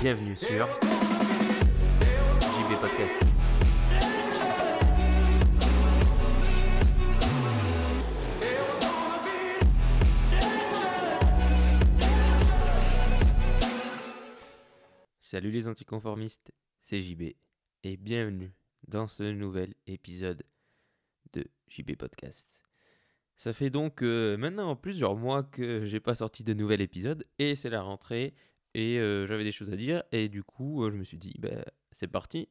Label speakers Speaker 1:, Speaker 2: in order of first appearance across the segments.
Speaker 1: Bienvenue sur JB Podcast. Salut les anticonformistes, c'est JB et bienvenue dans ce nouvel épisode de JB Podcast. Ça fait donc euh, maintenant plusieurs mois que j'ai pas sorti de nouvel épisode et c'est la rentrée et euh, j'avais des choses à dire et du coup euh, je me suis dit bah, c'est parti,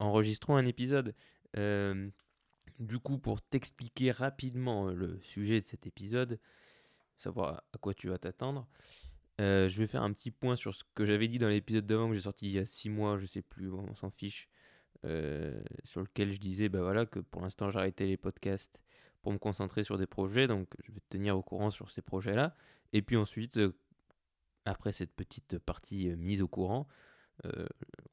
Speaker 1: enregistrons un épisode. Du coup pour t'expliquer rapidement le sujet de cet épisode, savoir à quoi tu vas t'attendre, euh, je vais faire un petit point sur ce que j'avais dit dans l'épisode d'avant que j'ai sorti il y a 6 mois, je sais plus, on s'en fiche, euh, sur lequel je disais bah voilà, que pour l'instant j'arrêtais les podcasts pour me concentrer sur des projets, donc je vais te tenir au courant sur ces projets-là. Et puis ensuite, euh, après cette petite partie mise au courant,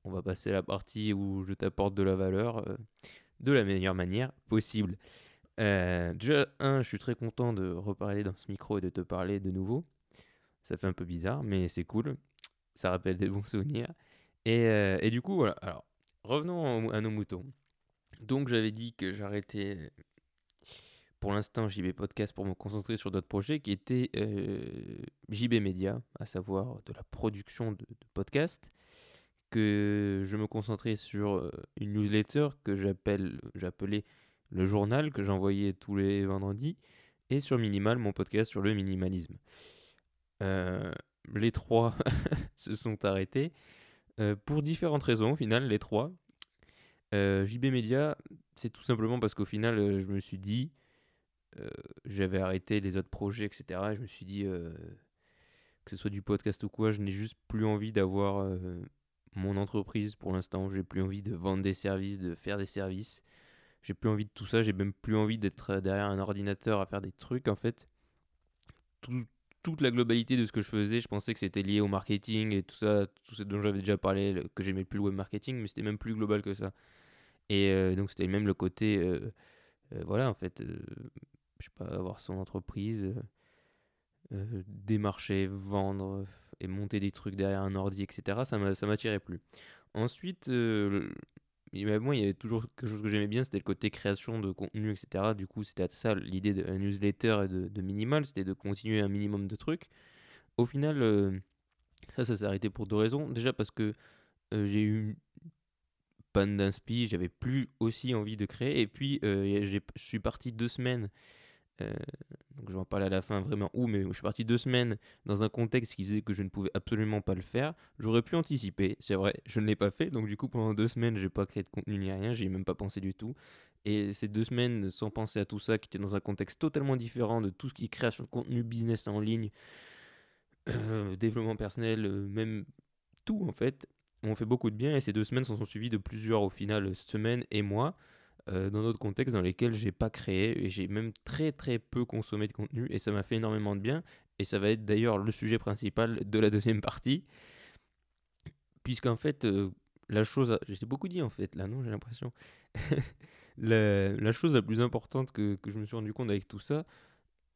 Speaker 1: on va passer à la partie où je t'apporte de la valeur de la meilleure manière possible. Déjà, un, je suis très content de reparler dans ce micro et de te parler de nouveau. Ça fait un peu bizarre, mais c'est cool. Ça rappelle des bons souvenirs. Et, euh, et du coup, voilà. Alors, revenons à nos moutons. Donc, j'avais dit que j'arrêtais pour l'instant JB Podcast pour me concentrer sur d'autres projets qui étaient euh, JB Media, à savoir de la production de, de podcasts, que je me concentrais sur euh, une newsletter que j'appelle, j'appelais le journal que j'envoyais tous les vendredis, et sur Minimal, mon podcast sur le minimalisme. Euh, les trois se sont arrêtés euh, pour différentes raisons, au final, les trois. Euh, JB Media, c'est tout simplement parce qu'au final, je me suis dit, j'avais arrêté les autres projets, etc. Et je me suis dit, que ce soit du podcast ou quoi, je n'ai juste plus envie d'avoir mon entreprise pour l'instant. J'ai plus envie de vendre des services, de faire des services. J'ai plus envie de tout ça. J'ai même plus envie d'être derrière un ordinateur à faire des trucs, en fait. Tout- toute la globalité de ce que je faisais, je pensais que c'était lié au marketing et tout ça, tout ce dont j'avais déjà parlé, que j'aimais plus le web marketing, mais c'était même plus global que ça. Et euh, donc c'était même le côté, euh, euh, voilà, en fait, je sais pas, avoir son entreprise, démarcher, vendre et monter des trucs derrière un ordi, etc. Ça m'attirait plus. Ensuite, y avait- moi, il y avait toujours quelque chose que j'aimais bien, c'était le côté création de contenu, etc. Du coup, c'était ça l'idée de la newsletter et de, Minimal, c'était de continuer un minimum de trucs. Au final, euh, ça, ça s'est arrêté pour deux raisons. Déjà parce que euh, j'ai eu une panne d'inspi, j'avais plus aussi envie de créer. Et puis, euh, je suis parti deux semaines. Euh, donc, je vais en parler à la fin vraiment où, mais je suis parti deux semaines dans un contexte qui faisait que je ne pouvais absolument pas le faire. J'aurais pu anticiper, c'est vrai, je ne l'ai pas fait. Donc, du coup, pendant deux semaines, j'ai pas créé de contenu ni rien, j'y ai même pas pensé du tout. Et ces deux semaines, sans penser à tout ça, qui était dans un contexte totalement différent de tout ce qui est création de contenu, business en ligne, euh, développement personnel, euh, même tout en fait, ont fait beaucoup de bien. Et ces deux semaines s'en sont suivies de plusieurs au final semaines et mois euh, dans d'autres contextes dans lesquels j'ai pas créé et j'ai même très très peu consommé de contenu et ça m'a fait énormément de bien. Et ça va être d'ailleurs le sujet principal de la deuxième partie, puisqu'en fait euh, la chose, j'ai beaucoup dit en fait là, non, j'ai l'impression. la, chose la plus importante que, que je me suis rendu compte avec tout ça,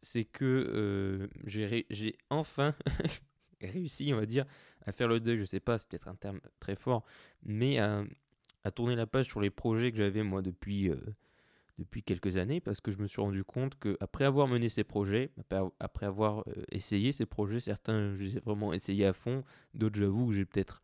Speaker 1: c'est que euh, j'ai enfin réussi, on va dire, à faire le deuil. Je sais pas, c'est peut-être un terme très fort, mais à, à tourner la page sur les projets que j'avais moi depuis, euh, depuis quelques années, parce que je me suis rendu compte que après avoir mené ces projets, après, avoir euh, essayé ces projets, certains je les ai vraiment essayés à fond, d'autres j'avoue que j'ai peut-être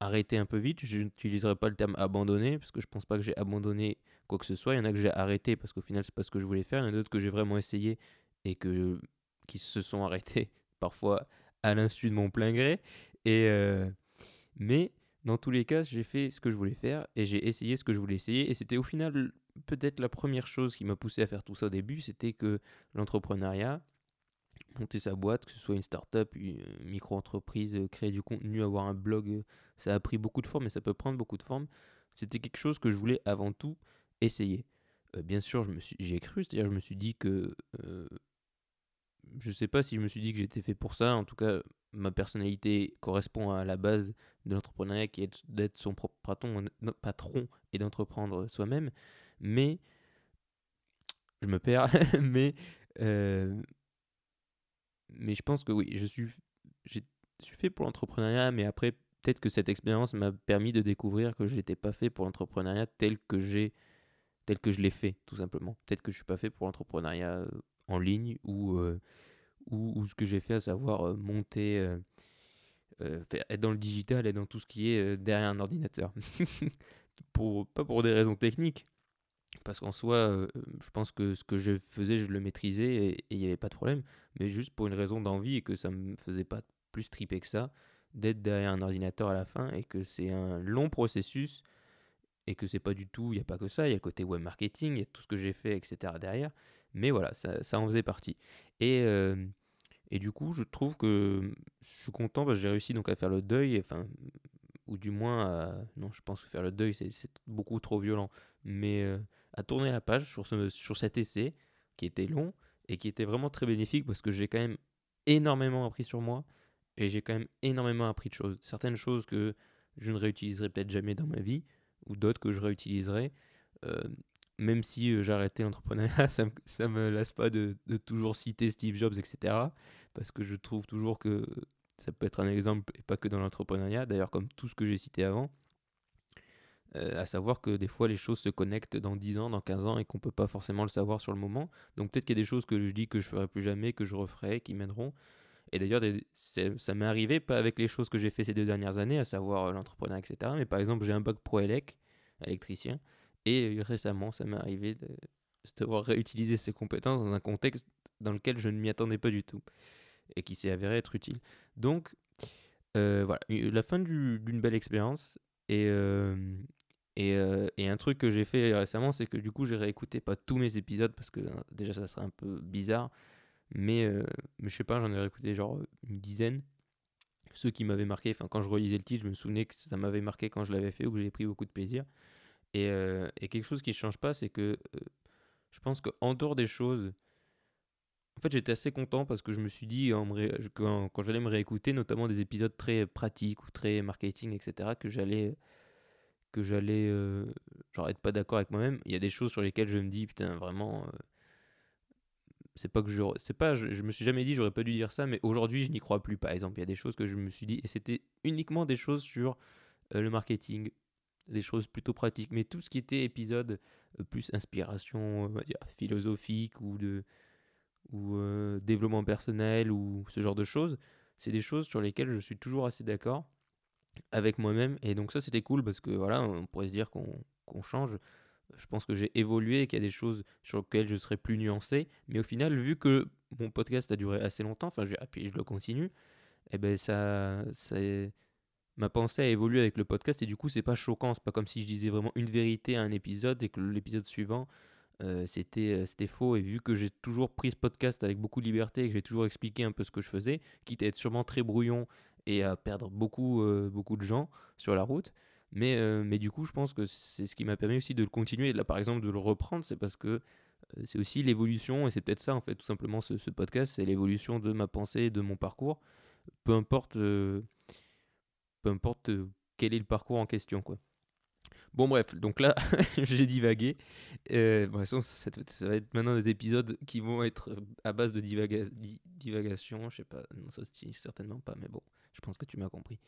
Speaker 1: arrêté un peu vite. Je n'utiliserai pas le terme abandonné, parce que je pense pas que j'ai abandonné quoi que ce soit. Il y en a que j'ai arrêté parce qu'au final c'est pas ce que je voulais faire. Il y en a d'autres que j'ai vraiment essayé et que qui se sont arrêtés parfois à l'insu de mon plein gré. Et euh, mais dans tous les cas, j'ai fait ce que je voulais faire et j'ai essayé ce que je voulais essayer. Et c'était au final peut-être la première chose qui m'a poussé à faire tout ça au début, c'était que l'entrepreneuriat, monter sa boîte, que ce soit une start-up, une micro-entreprise, euh, créer du contenu, avoir un blog, euh, ça a pris beaucoup de formes et ça peut prendre beaucoup de formes. C'était quelque chose que je voulais avant tout essayer. Euh, bien sûr, je me suis, j'y ai cru, c'est-à-dire je me suis dit que, euh, je sais pas si je me suis dit que j'étais fait pour ça. En tout cas, ma personnalité correspond à la base de l'entrepreneuriat qui est d'être son propre patron, patron et d'entreprendre soi-même. Mais je me perds, mais euh, mais je pense que oui, je suis je suis fait pour l'entrepreneuriat, mais après peut-être que cette expérience m'a permis de découvrir que je n'étais pas fait pour l'entrepreneuriat tel que j'ai tel que je l'ai fait tout simplement. Peut-être que je suis pas fait pour l'entrepreneuriat euh, en ligne ou euh, ou, ce que j'ai fait à savoir euh, monter euh, euh, être dans le digital et dans tout ce qui est derrière un ordinateur. pour, pas pour des raisons techniques, parce qu'en soi, je pense que ce que je faisais, je le maîtrisais et il n'y avait pas de problème, mais juste pour une raison d'envie et que ça me faisait pas plus triper que ça d'être derrière un ordinateur à la fin et que c'est un long processus et que c'est pas du tout, il n'y a pas que ça, il y a le côté web marketing, il y a tout ce que j'ai fait, etc. derrière, mais voilà, ça, en faisait partie. Et, et du coup, je trouve que je suis content parce que j'ai réussi donc à faire le deuil, enfin, ou du moins, à- non, je pense que faire le deuil, c'est beaucoup trop violent, mais euh, à tourner la page sur, ce, sur cet essai qui était long et qui était vraiment très bénéfique parce que j'ai quand même énormément appris sur moi et j'ai quand même énormément appris de choses. Certaines choses que je ne réutiliserai peut-être jamais dans ma vie ou d'autres que je réutiliserai. Euh, même si euh, j'ai arrêté l'entrepreneuriat, ça ça me lasse pas de, toujours citer Steve Jobs, etc. Parce que je trouve toujours que ça peut être un exemple et pas que dans l'entrepreneuriat. D'ailleurs, comme tout ce que j'ai cité avant. Euh, à savoir que des fois les choses se connectent dans 10 ans, dans 15 ans et qu'on peut pas forcément le savoir sur le moment. Donc peut-être qu'il y a des choses que je dis que je ferai plus jamais, que je referai, qui mèneront. Et d'ailleurs, ça m'est arrivé, pas avec les choses que j'ai fait ces deux dernières années, à savoir euh, l'entrepreneuriat, etc. Mais par exemple, j'ai un bac pro élec, électricien, et euh, récemment, ça m'est arrivé de, de devoir réutiliser ces compétences dans un contexte dans lequel je ne m'y attendais pas du tout, et qui s'est avéré être utile. Donc, euh, voilà, la fin du- d'une belle expérience, et, euh, et, un truc que j'ai fait récemment, c'est que du coup, j'ai réécouté pas tous mes épisodes, parce que euh, déjà, ça serait un peu bizarre, mais, mais je sais pas, j'en ai réécouté genre une dizaine. Ceux qui m'avaient marqué, enfin quand je relisais le titre, je me souvenais que ça m'avait marqué quand je l'avais fait ou que j'ai pris beaucoup de plaisir. Et, euh, et quelque chose qui ne change pas, c'est que euh, je pense qu'en dehors des choses, en fait j'étais assez content parce que je me suis dit, quand, j'allais me réécouter, notamment des épisodes très pratiques ou très marketing, etc., que j'allais que j'allais euh, genre être pas d'accord avec moi-même. Il y a des choses sur lesquelles je me dis, putain, vraiment, c'est pas que je c'est pas je, me suis jamais dit j'aurais pas dû dire ça mais aujourd'hui je n'y crois plus par exemple il y a des choses que je me suis dit et c'était uniquement des choses sur le marketing des choses plutôt pratiques. Mais tout ce qui était épisode euh, plus inspiration on va dire philosophique ou de ou euh, développement personnel ou ce genre de choses c'est des choses sur lesquelles je suis toujours assez d'accord avec moi-même. Et donc ça c'était cool parce que voilà on pourrait se dire qu'on change. Je pense que j'ai évolué et qu'il y a des choses sur lesquelles je serai plus nuancé. Mais au final, vu que mon podcast a duré assez longtemps, enfin, je, puis je le continue, et ben ça, ça, ma pensée a évolué avec le podcast et du coup, c'est pas choquant. C'est pas comme si je disais vraiment une vérité à un épisode et que l'épisode suivant, euh, c'était, euh, c'était faux. Et vu que j'ai toujours pris ce podcast avec beaucoup de liberté et que j'ai toujours expliqué un peu ce que je faisais, quitte à être sûrement très brouillon et à perdre beaucoup, euh, beaucoup de gens sur la route, mais, mais du coup, je pense que c'est ce qui m'a permis aussi de le continuer. Là, par exemple, de le reprendre, c'est parce que c'est aussi l'évolution, et c'est peut-être ça, en fait, tout simplement, ce, ce podcast, c'est l'évolution de ma pensée, de mon parcours. Peu importe, peu importe euh, quel est le parcours en question, quoi. Bon, bref, donc là, j'ai divagué. Euh, bon, ça, ça va être maintenant des épisodes qui vont être à base de divaga- di- divagation. Je sais pas, non, ça se dit certainement pas, mais bon, je pense que tu m'as compris.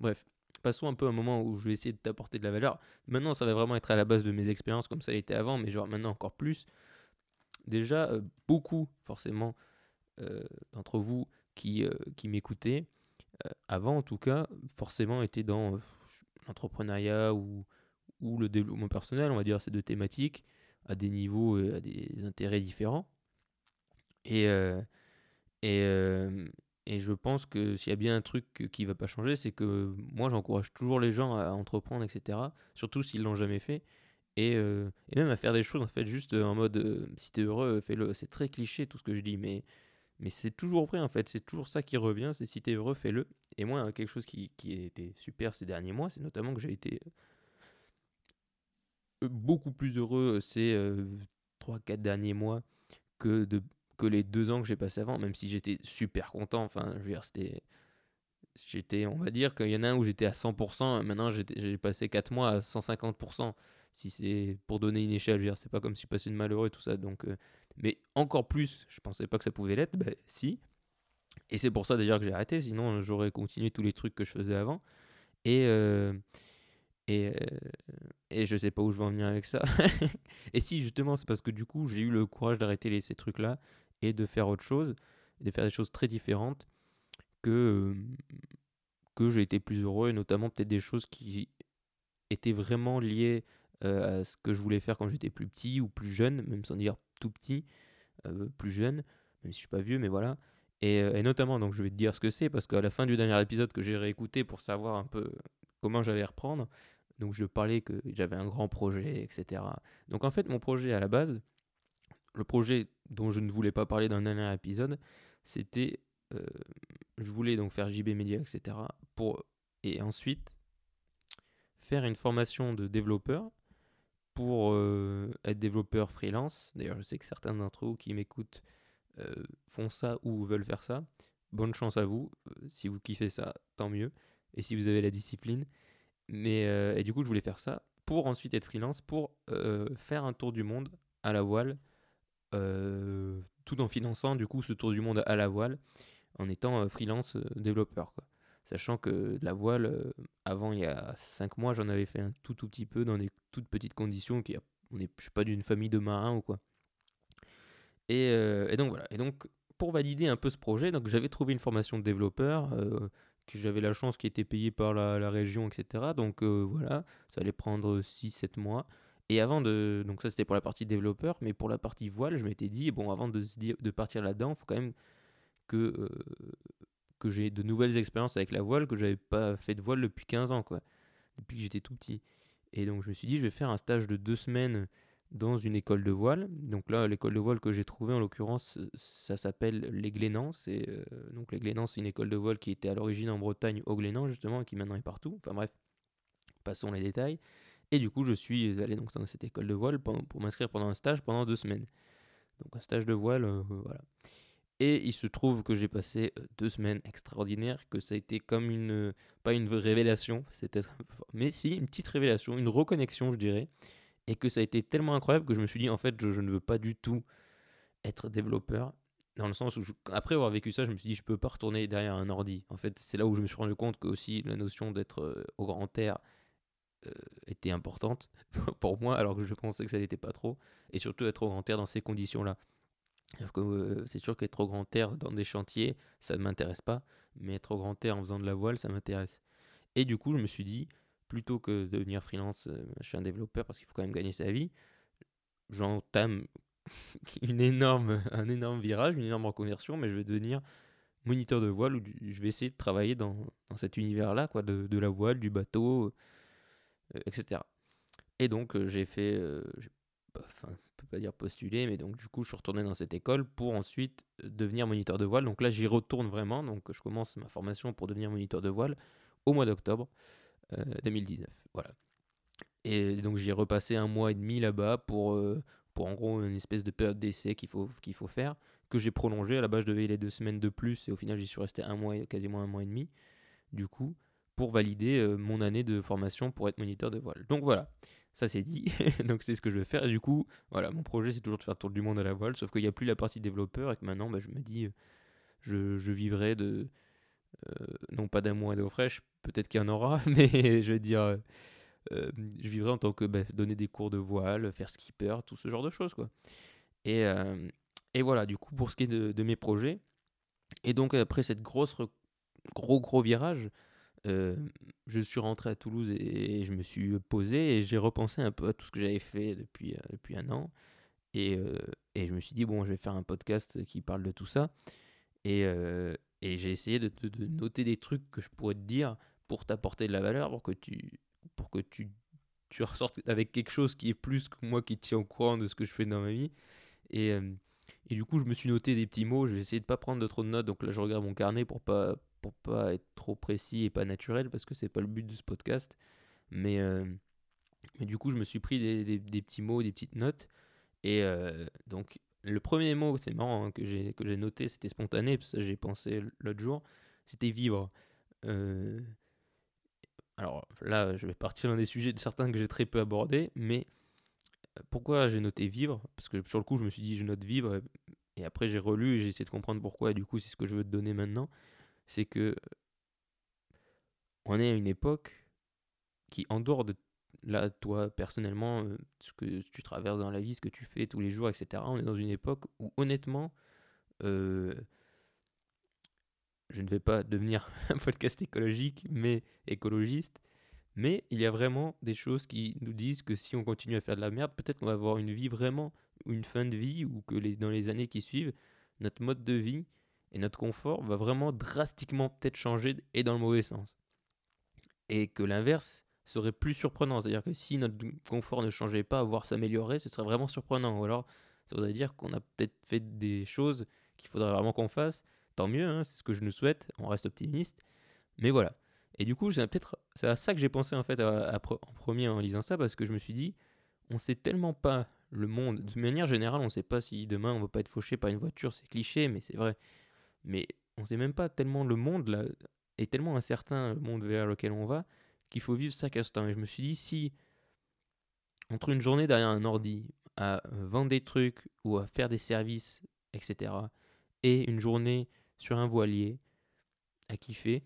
Speaker 1: Bref, passons un peu à un moment où je vais essayer de t'apporter de la valeur. Maintenant, ça va vraiment être à la base de mes expériences, comme ça l'était avant, mais genre maintenant encore plus. Déjà, euh, beaucoup, forcément, euh, d'entre vous qui, euh, qui m'écoutaient, euh, avant en tout cas, forcément étaient dans euh, l'entrepreneuriat ou, ou le développement personnel, on va dire ces deux thématiques, à des niveaux et à des intérêts différents. Et, euh, et, euh, et je pense que s'il y a bien un truc qui va pas changer, c'est que moi j'encourage toujours les gens à entreprendre, etc. Surtout s'ils l'ont jamais fait. Et, euh, et même à faire des choses en fait juste en mode euh, si t'es heureux, fais-le. C'est très cliché tout ce que je dis, mais, mais c'est toujours vrai en fait. C'est toujours ça qui revient, c'est si t'es heureux, fais-le. Et moi, quelque chose qui, qui été super ces derniers mois, c'est notamment que j'ai été euh, beaucoup plus heureux euh, ces 3-4 derniers mois que, de, que les deux ans que j'ai passé avant, même si j'étais super content. Enfin, je veux dire, c'était j'étais, on va dire qu'il y en a un où j'étais à 100%, maintenant j'ai passé 4 mois à 150%. Si c'est pour donner une échelle, c'est pas comme si je passais une malheureux et tout ça. Donc, euh, mais encore plus, je pensais pas que ça pouvait l'être, ben si. Et c'est pour ça d'ailleurs que j'ai arrêté, sinon j'aurais continué tous les trucs que je faisais avant. Et, euh, et, euh, et je sais pas où je vais en venir avec ça. et si, justement, c'est parce que du coup, j'ai eu le courage d'arrêter ces trucs-là et de faire autre chose, de faire des choses très différentes que, euh, que j'ai été plus heureux, et notamment peut-être des choses qui étaient vraiment liées euh, à ce que je voulais faire quand j'étais plus petit ou plus jeune, même sans dire tout petit, euh, plus jeune, même si je suis pas vieux, mais voilà. Et, euh, et notamment, donc je vais te dire ce que c'est, parce qu'à la fin du dernier épisode que j'ai réécouté pour savoir un peu comment j'allais reprendre, donc je parlais que j'avais un grand projet, etc. Donc en fait, mon projet à la base, le projet dont je ne voulais pas parler dans le dernier épisode, c'était, euh, je voulais donc faire JB Media, etc. Pour, et ensuite faire une formation de développeur pour euh, être développeur freelance. D'ailleurs, je sais que certains d'entre vous qui m'écoutent euh, font ça ou veulent faire ça. Bonne chance à vous. Euh, si vous kiffez ça, tant mieux. Et si vous avez la discipline. Mais, et du coup, je voulais faire ça pour ensuite être freelance, pour faire un tour du monde à la voile, tout en finançant du coup ce tour du monde à la voile, en étant freelance développeur. Quoi. Sachant que de la voile, euh, avant il y a 5 mois, j'en avais fait un tout tout petit peu dans des toutes petites conditions. Qui, on est, je suis pas d'une famille de marins ou quoi. Et, euh, donc voilà. Et donc pour valider un peu ce projet, j'avais trouvé une formation de développeur. euh, que j'avais la chance qui était payée par la, région, etc. Donc voilà, ça allait prendre 6-7 mois. Et avant de. Donc ça c'était pour la partie développeur, mais pour la partie voile, je m'étais dit, bon, avant de, de partir là-dedans, il faut quand même que, que j'ai de nouvelles expériences avec la voile, que j'avais pas fait de voile depuis 15 ans, quoi. Depuis que j'étais tout petit. Et donc je me suis dit, je vais faire un stage de deux semaines dans une école de voile. Donc là, l'école de voile que j'ai trouvée, en l'occurrence, ça s'appelle les Glénans. Euh, donc les Glénans, c'est une école de voile qui était à l'origine en Bretagne, au Glénan, justement, et qui maintenant est partout. Enfin bref, passons les détails. Et du coup, je suis allé donc dans cette école de voile pour m'inscrire pendant un stage pendant deux semaines. Donc un stage de voile, euh, voilà. Et il se trouve que j'ai passé euh, deux semaines extraordinaires, que ça a été comme une, euh, pas une révélation, c'est peut-être, mais si, une petite révélation, une reconnexion, je dirais, et que ça a été tellement incroyable que je me suis dit, en fait, je, ne veux pas du tout être développeur, dans le sens où, après avoir vécu ça, je me suis dit, je peux pas retourner derrière un ordi. En fait, c'est là où je me suis rendu compte que aussi la notion d'être euh, au grand air était importante pour moi, alors que je pensais que ça n'était pas trop, et surtout être au grand air dans ces conditions-là. Que, euh, c'est sûr qu'être au grand air dans des chantiers, ça ne m'intéresse pas, mais être au grand air en faisant de la voile, ça m'intéresse. Et du coup, je me suis dit, plutôt que de devenir freelance, euh, je suis un développeur parce qu'il faut quand même gagner sa vie, j'entame une énorme, un énorme virage, une énorme reconversion, mais je vais devenir moniteur de voile ou je vais essayer de travailler dans, dans cet univers-là, quoi, de, de la voile, du bateau, euh, etc. Et donc, j'ai fait, euh, peut pas dire postuler, mais donc du coup, je suis retourné dans cette école pour ensuite euh, devenir moniteur de voile. Donc là, j'y retourne vraiment. Donc, je commence ma formation pour devenir moniteur de voile au mois d'octobre euh, 2019. Voilà. Et donc, j'y ai repassé un mois et demi là-bas pour, euh, pour en gros une espèce de période d'essai qu'il faut, qu'il faut faire, que j'ai prolongé. À la base, je devais y aller deux semaines de plus et au final, j'y suis resté un mois, quasiment un mois et demi. Du coup, pour valider euh, mon année de formation pour être moniteur de voile. Donc voilà, ça c'est dit. Donc c'est ce que je vais faire. Du coup, voilà, mon projet c'est toujours de faire tour du monde à la voile, sauf qu'il n'y a plus la partie développeur et que maintenant, bah, je me dis, euh, je, vivrai de, euh, non pas d'amour et d'eau fraîche, peut-être qu'il y en aura, mais je veux dire, euh, je vivrai en tant que bah, donner des cours de voile, faire skipper, tout ce genre de choses quoi. Et, et voilà, du coup, pour ce qui est de, de mes projets, et donc après cette grosse, gros gros virage, je suis rentré à Toulouse et, je me suis posé et j'ai repensé un peu à tout ce que j'avais fait depuis, euh, depuis un an. Et, euh, et je me suis dit, bon, je vais faire un podcast qui parle de tout ça. Et, euh, et j'ai essayé de, noter des trucs que je pourrais te dire pour t'apporter de la valeur, pour que tu, pour que tu, tu ressortes avec quelque chose qui est plus que moi qui tient au courant de ce que je fais dans ma vie. Et, et du coup, je me suis noté des petits mots. J'ai essayé de pas prendre de trop de notes. Donc là, je regarde mon carnet pour pas, pour pas être trop précis et pas naturel parce que c'est pas le but de ce podcast. Mais, euh, mais du coup, je me suis pris des, des- petits mots, des petites notes. Et euh, donc, le premier mot, c'est marrant, hein, que j'ai noté, c'était spontané, parce que j'ai pensé l'autre jour, c'était vivre. euh, alors là, je vais partir dans des sujets de certains que j'ai très peu abordés, mais pourquoi j'ai noté vivre? Parce que sur le coup, je me suis dit, je note vivre, et après j'ai relu et j'ai essayé de comprendre pourquoi, et du coup, c'est ce que je veux te donner maintenant. C'est que on est à une époque qui, en dehors de là, toi, personnellement, euh, ce que tu traverses dans la vie, ce que tu fais tous les jours, etc., on est dans une époque où, honnêtement, euh, je ne vais pas devenir un podcast écologique, mais écologiste, mais il y a vraiment des choses qui nous disent que si on continue à faire de la merde, peut-être qu'on va avoir une vie vraiment, une fin de vie, ou que les, dans les années qui suivent, notre mode de vie et notre confort va vraiment drastiquement peut-être changer et dans le mauvais sens. Et que l'inverse serait plus surprenant. C'est-à-dire que si notre confort ne changeait pas, voire s'améliorer, ce serait vraiment surprenant. Ou alors, ça voudrait dire qu'on a peut-être fait des choses qu'il faudrait vraiment qu'on fasse. Tant mieux, hein, c'est ce que je nous souhaite, on reste optimiste. Mais voilà. Et du coup, c'est peut-être à ça que j'ai pensé en fait en premier en lisant ça, parce que je me suis dit, on sait tellement pas le monde. De manière générale, on sait pas si demain on va pas être fauché par une voiture, c'est cliché, mais c'est vrai. Mais on sait même pas tellement le monde là est tellement incertain, le monde vers lequel on va, qu'il faut vivre chaque instant. Et je me suis dit, si entre une journée derrière un ordi, à vendre des trucs ou à faire des services, etc., et une journée sur un voilier à kiffer,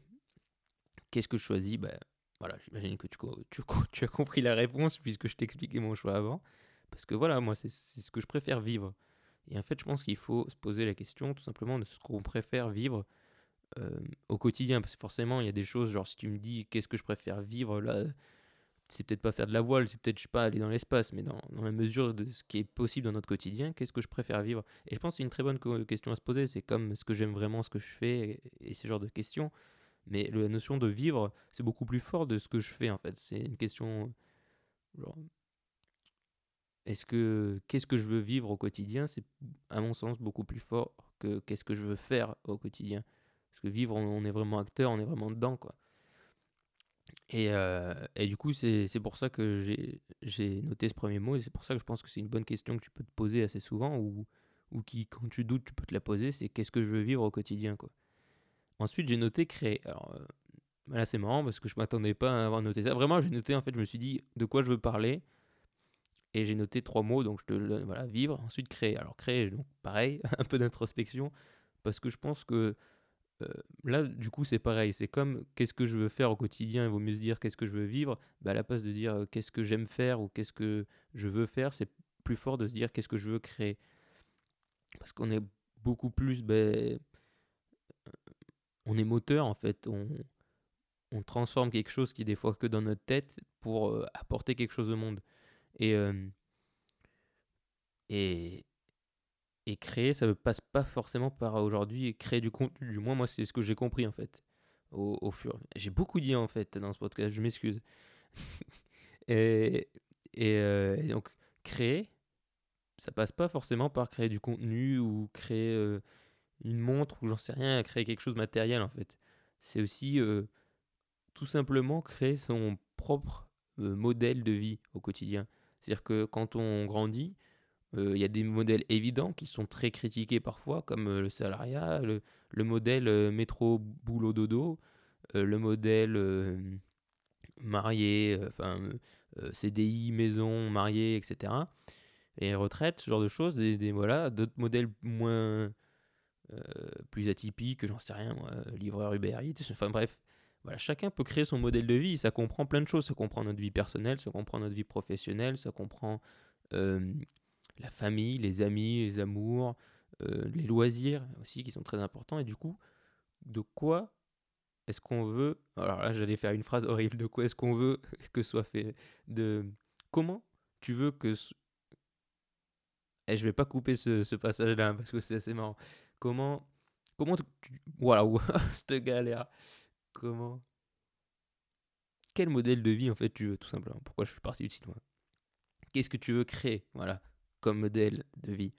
Speaker 1: qu'est-ce que je choisis? Bah, voilà, J'imagine que tu, tu, tu as compris la réponse puisque je t'ai expliqué mon choix avant. Parce que voilà, moi, c'est ce que je préfère vivre. Et en fait, je pense qu'il faut se poser la question tout simplement de ce qu'on préfère vivre euh, au quotidien. Parce que forcément, il y a des choses, genre si tu me dis qu'est-ce que je préfère vivre, là, c'est peut-être pas faire de la voile, c'est peut-être, pas, aller dans l'espace, mais dans, dans la mesure de ce qui est possible dans notre quotidien, qu'est-ce que je préfère vivre? Et je pense que c'est une très bonne question à se poser. C'est comme est-ce que j'aime vraiment ce que je fais et, ce genre de questions. Mais la notion de vivre, c'est beaucoup plus fort de ce que je fais en fait. C'est une question est-ce que qu'est-ce que je veux vivre au quotidien? C'est à mon sens beaucoup plus fort que qu'est-ce que je veux faire au quotidien. Parce que vivre, on, est vraiment acteur, on est vraiment dedans quoi. Et, euh, et du coup, c'est pour ça que j'ai j'ai noté ce premier mot et c'est pour ça que je pense que c'est une bonne question que tu peux te poser assez souvent ou, ou qui, quand tu doutes, tu peux te la poser c'est qu'est-ce que je veux vivre au quotidien quoi. Ensuite, j'ai noté créer. Alors euh, là, c'est marrant parce que je m'attendais pas à avoir noté ça. Vraiment, j'ai noté en fait, je me suis dit de quoi je veux parler et j'ai noté trois mots donc je te le. Voilà, vivre, ensuite créer. Alors créer, donc pareil, un peu d'introspection parce que je pense que euh, là, du coup, c'est pareil. C'est comme qu'est-ce que je veux faire au quotidien. Il vaut mieux se dire qu'est-ce que je veux vivre. Bah, à la place de dire euh, qu'est-ce que j'aime faire ou qu'est-ce que je veux faire, c'est plus fort de se dire qu'est-ce que je veux créer. Parce qu'on est beaucoup plus. ben, on est moteur en fait. On, on transforme quelque chose qui est des fois que dans notre tête pour euh, apporter quelque chose au monde. Et, et, et créer, ça ne passe pas forcément par aujourd'hui créer du contenu. Du moins, moi, c'est ce que j'ai compris en fait. Au, au fur. J'ai beaucoup dit en fait dans ce podcast, je m'excuse. et, et, donc, créer, ça passe pas forcément par créer du contenu ou créer une montre ou j'en sais rien, créer quelque chose de matériel en fait. C'est aussi tout simplement créer son propre modèle de vie au quotidien. C'est-à-dire que quand on grandit, euh, il y a des modèles évidents qui sont très critiqués parfois, comme euh, le salariat, le, le modèle métro boulot dodo, euh, le modèle marié, enfin CDI, maison, marié, etc. Et retraite, ce genre de choses, des, des- voilà, d'autres modèles moins euh, plus atypiques, j'en sais rien, moi, livreur Uber Eats, enfin bref, voilà, chacun peut créer son modèle de vie, ça comprend plein de choses, ça comprend notre vie personnelle, ça comprend notre vie professionnelle, ça comprend euh, la famille, les amis, les amours, euh, les loisirs aussi qui sont très importants, et du coup, de quoi est-ce qu'on veut, alors là j'allais faire une phrase horrible, de quoi est-ce qu'on veut que soit fait, de comment tu veux que... Et je vais pas couper ce, ce passage-là hein, parce que c'est assez marrant. Comment... Comment tu... Voilà, cette galère. Comment... Quel modèle de vie en fait tu veux tout simplement? Pourquoi je suis parti du moi? Qu'est-ce que tu veux créer Voilà, comme modèle de vie?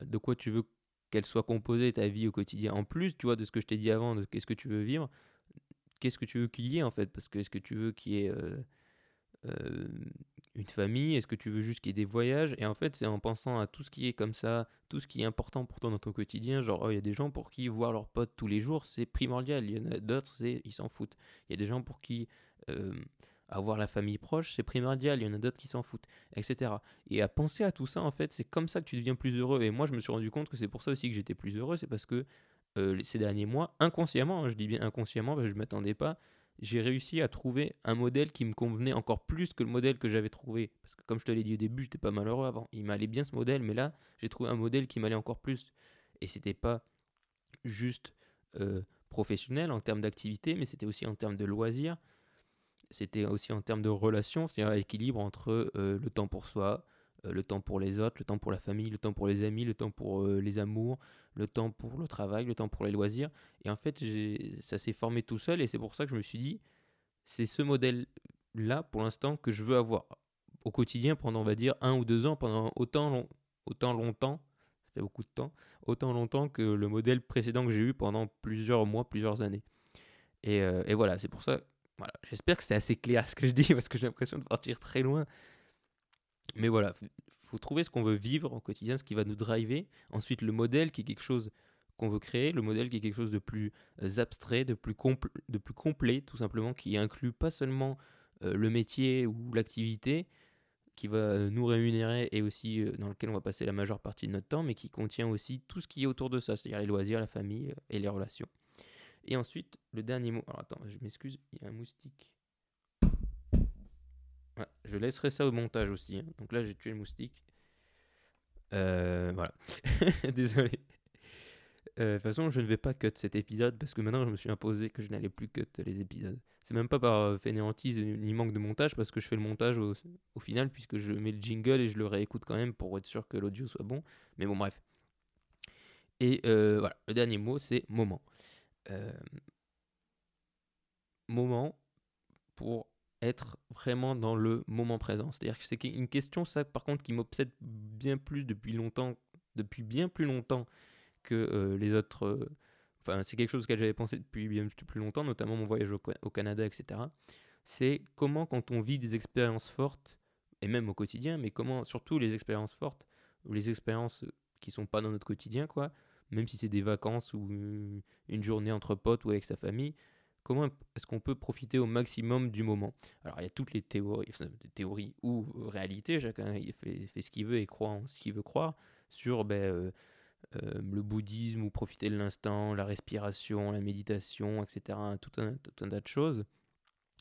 Speaker 1: Euh, De quoi tu veux qu'elle soit composée ta vie au quotidien? En plus, tu vois, de ce que je t'ai dit avant, de qu'est-ce que tu veux vivre, qu'est-ce que tu veux qu'il y ait en fait? Parce que est-ce que tu veux qu'il y ait euh, une famille Est-ce que tu veux juste qu'il y ait des voyages? Et en fait, c'est en pensant à tout ce qui est comme ça, tout ce qui est important pour toi dans ton quotidien. Genre, oh, il y a des gens pour qui voir leurs potes tous les jours, c'est primordial. Il y en a d'autres, ils s'en foutent. Il y a des gens pour qui avoir la famille proche, c'est primordial. Il y en a d'autres qui s'en foutent, etc. Et à penser à tout ça, en fait, c'est comme ça que tu deviens plus heureux. Et moi, je me suis rendu compte que c'est pour ça aussi que j'étais plus heureux. C'est parce que ces derniers mois, inconsciemment, hein, je dis bien inconsciemment, je ne m'attendais pas, j'ai réussi à trouver un modèle qui me convenait encore plus que le modèle que j'avais trouvé. Parce que comme je te l'ai dit au début, j'étais pas malheureux avant. Il m'allait bien ce modèle, mais là, j'ai trouvé un modèle qui m'allait encore plus. Et c'était pas juste euh, professionnel en termes d'activité, mais c'était aussi en termes de loisirs. C'était aussi en termes de relations, c'est-à-dire l'équilibre entre euh, le temps pour soi, le temps pour les autres, le temps pour la famille, le temps pour les amis, le temps pour euh, les amours, le temps pour le travail, le temps pour les loisirs. Et en fait, ça s'est formé tout seul et c'est pour ça que je me suis dit, c'est ce modèle-là pour l'instant que je veux avoir au quotidien pendant, on va dire, un ou deux ans, pendant autant, long- autant longtemps, ça fait beaucoup de temps, autant longtemps que le modèle précédent que j'ai eu pendant plusieurs mois, plusieurs années. Et, euh, voilà, c'est pour ça, j'espère que c'est assez clair ce que je dis parce que j'ai l'impression de partir très loin. Mais voilà, il faut trouver ce qu'on veut vivre au quotidien, ce qui va nous driver. Ensuite, le modèle qui est quelque chose qu'on veut créer, le modèle qui est quelque chose de plus euh, abstrait, de plus, de plus complet, tout simplement, qui inclut pas seulement euh, le métier ou l'activité qui va euh, nous rémunérer et aussi dans lequel on va passer la majeure partie de notre temps, mais qui contient aussi tout ce qui est autour de ça, c'est-à-dire les loisirs, la famille et les relations. Et ensuite, le dernier mot. Alors attends, je m'excuse, il y a un moustique. Je laisserai ça au montage aussi. hein. Donc là, j'ai tué le moustique. Euh, voilà. Désolé. Euh, De toute façon, je ne vais pas cut cet épisode parce que maintenant, je me suis imposé que je n'allais plus cut les épisodes. C'est même pas par euh, fainéantise ni manque de montage parce que je fais le montage au, final puisque je mets le jingle et je le réécoute quand même pour être sûr que l'audio soit bon. Mais bon, bref. Et voilà, le dernier mot, c'est moment. Moment pour être vraiment dans le moment présent. C'est-à-dire que c'est une question, ça, par contre, qui m'obsède bien plus depuis longtemps, depuis bien plus longtemps que euh, les autres. euh, Enfin, c'est quelque chose que j'avais pensé depuis bien plus longtemps, notamment mon voyage au, Canada, etc. C'est comment, quand on vit des expériences fortes, et même au quotidien, mais comment, surtout les expériences fortes, ou les expériences qui sont pas dans notre quotidien, quoi, même si c'est des vacances ou une, une journée entre potes ou avec sa famille, comment est-ce qu'on peut profiter au maximum du moment? Alors, il y a toutes les théories, théories ou réalités, chacun il fait, ce qu'il veut et croit en ce qu'il veut croire, sur ben, euh, euh, le bouddhisme ou profiter de l'instant, la respiration, la méditation, etc. Tout un, tout un tas de choses.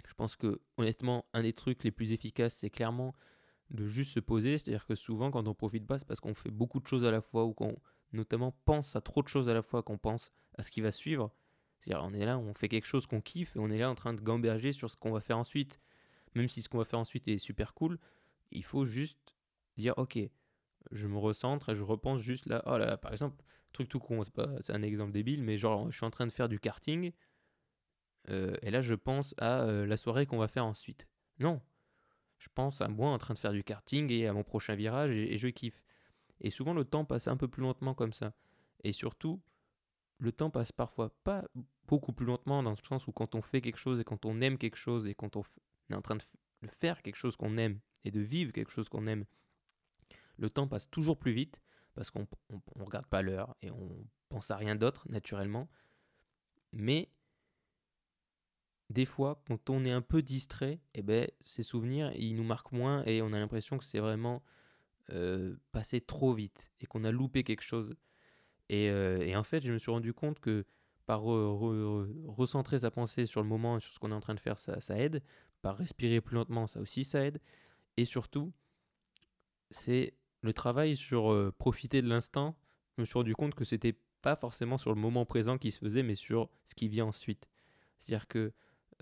Speaker 1: Je pense que, honnêtement, un des trucs les plus efficaces, c'est clairement de juste se poser. C'est-à-dire que souvent, quand on profite pas, c'est parce qu'on fait beaucoup de choses à la fois ou qu'on, notamment, pense à trop de choses à la fois, qu'on pense à ce qui va suivre. C'est-à-dire, on est là, on fait quelque chose qu'on kiffe et on est là en train de gamberger sur ce qu'on va faire ensuite. Même si ce qu'on va faire ensuite est super cool, il faut juste dire, ok, je me recentre et je repense juste là. Oh là, par exemple, truc tout con, c'est un exemple débile, mais genre, je suis en train de faire du karting. euh, et là, je pense à euh, la soirée qu'on va faire ensuite. Non. Je pense à moi en train de faire du karting et à mon prochain virage et je kiffe. Et souvent, le temps passe un peu plus lentement comme ça. Et surtout, le temps passe parfois pas beaucoup plus lentement dans le sens où quand on fait quelque chose et quand on aime quelque chose et quand on, est en train de, faire quelque chose qu'on aime et de vivre quelque chose qu'on aime, le temps passe toujours plus vite parce qu'on on, on regarde pas l'heure et on pense à rien d'autre naturellement. Mais des fois, quand on est un peu distrait, eh ben, ces souvenirs, ils nous marquent moins et on a l'impression que c'est vraiment euh, passé trop vite et qu'on a loupé quelque chose. Et, euh, et en fait, je me suis rendu compte que par re- re- recentrer sa pensée sur le moment sur ce qu'on est en train de faire, ça, aide. Par respirer plus lentement, ça aussi, ça aide. Et surtout, c'est le travail sur euh, profiter de l'instant. Je me suis rendu compte que c'était pas forcément sur le moment présent qui se faisait, mais sur ce qui vient ensuite. C'est-à-dire que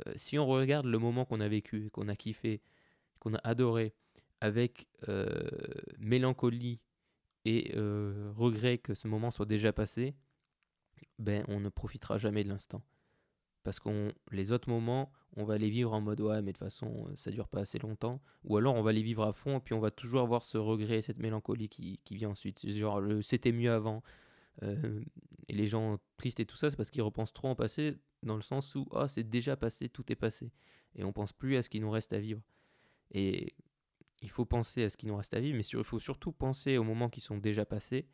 Speaker 1: euh, si on regarde le moment qu'on a vécu, qu'on a kiffé, qu'on a adoré, avec mélancolie et euh, regret que ce moment soit déjà passé, ben on ne profitera jamais de l'instant. Parce qu'on les autres moments, on va les vivre en mode ouais, mais de toute façon, euh, ça dure pas assez longtemps. Ou alors on va les vivre à fond, et puis on va toujours avoir ce regret, cette mélancolie qui, qui vient ensuite. Genre, le c'était mieux avant. Euh, et les gens tristes et tout ça, c'est parce qu'ils repensent trop en passé, dans le sens où ah, c'est déjà passé, tout est passé. Et on pense plus à ce qu'il nous reste à vivre. Et il faut penser à ce qui nous reste à vivre, mais il faut surtout penser aux moments qui sont déjà passés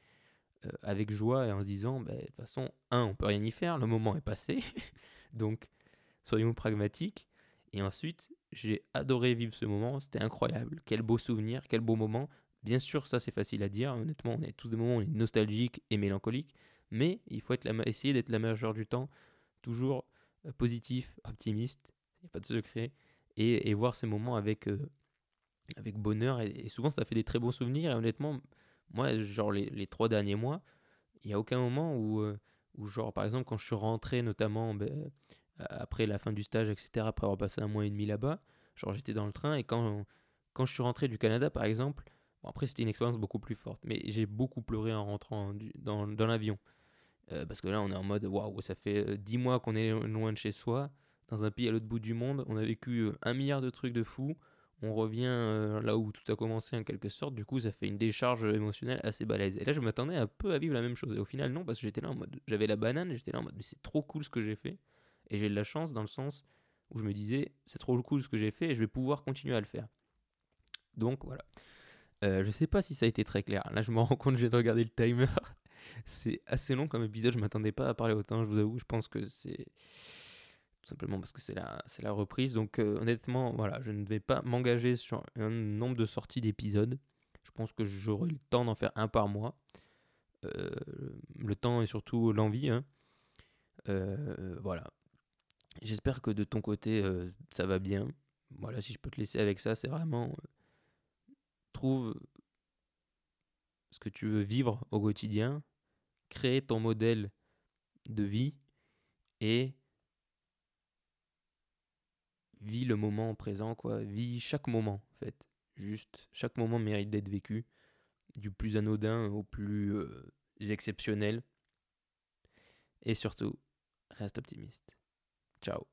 Speaker 1: euh, avec joie et en se disant, bah, de toute façon, un, on peut rien y faire, le moment est passé, donc soyons pragmatiques. Et ensuite, j'ai adoré vivre ce moment, c'était incroyable, quel beau souvenir, quel beau moment. Bien sûr, ça c'est facile à dire, honnêtement, on a tous des moments on est nostalgique et mélancolique, mais il faut être essayer d'être la majeure du temps toujours euh, positif, optimiste, il n'y a pas de secret, et, et voir ces moments avec, euh, avec bonheur. Et, souvent, ça fait des très bons souvenirs. Et honnêtement, moi, genre les, trois derniers mois, il n'y a aucun moment où, euh, où, genre, par exemple, quand je suis rentré, notamment ben, euh, après la fin du stage, etc., après avoir passé un mois et demi là-bas, genre j'étais dans le train et quand, quand je suis rentré du Canada, par exemple, après c'était une expérience beaucoup plus forte, mais j'ai beaucoup pleuré en rentrant dans, dans l'avion. Euh, parce que là, on est en mode waouh, ça fait 10 mois qu'on est loin de chez soi, dans un pays à l'autre bout du monde. On a vécu un milliard de trucs de fous. On revient euh, là où tout a commencé en quelque sorte. Du coup, ça fait une décharge émotionnelle assez balèze. Et là, je m'attendais un peu à vivre la même chose. Et au final, non, parce que j'étais là en mode. J'avais la banane, j'étais là en mode, mais c'est trop cool ce que j'ai fait. Et j'ai de la chance dans le sens où je me disais, c'est trop cool ce que j'ai fait et je vais pouvoir continuer à le faire. Donc voilà. Euh, je sais pas si ça a été très clair. Là, je me rends compte, j'ai de regarder le timer. c'est assez long comme épisode, je m'attendais pas à parler autant, je vous avoue. Je pense que c'est tout simplement parce que c'est la, c'est la reprise. Donc euh, honnêtement, voilà, je ne vais pas m'engager sur un nombre de sorties d'épisodes. Je pense que j'aurai le temps d'en faire un par mois. Euh, le temps et surtout l'envie. hein. Euh, voilà. J'espère que de ton côté, ça va bien. Voilà, si je peux te laisser avec ça, c'est vraiment... trouve ce que tu veux vivre au quotidien, créer ton modèle de vie et vis le moment présent, quoi. Vis chaque moment, en fait. Juste, chaque moment mérite d'être vécu, du plus anodin au plus euh, exceptionnel. Et surtout, reste optimiste. Ciao.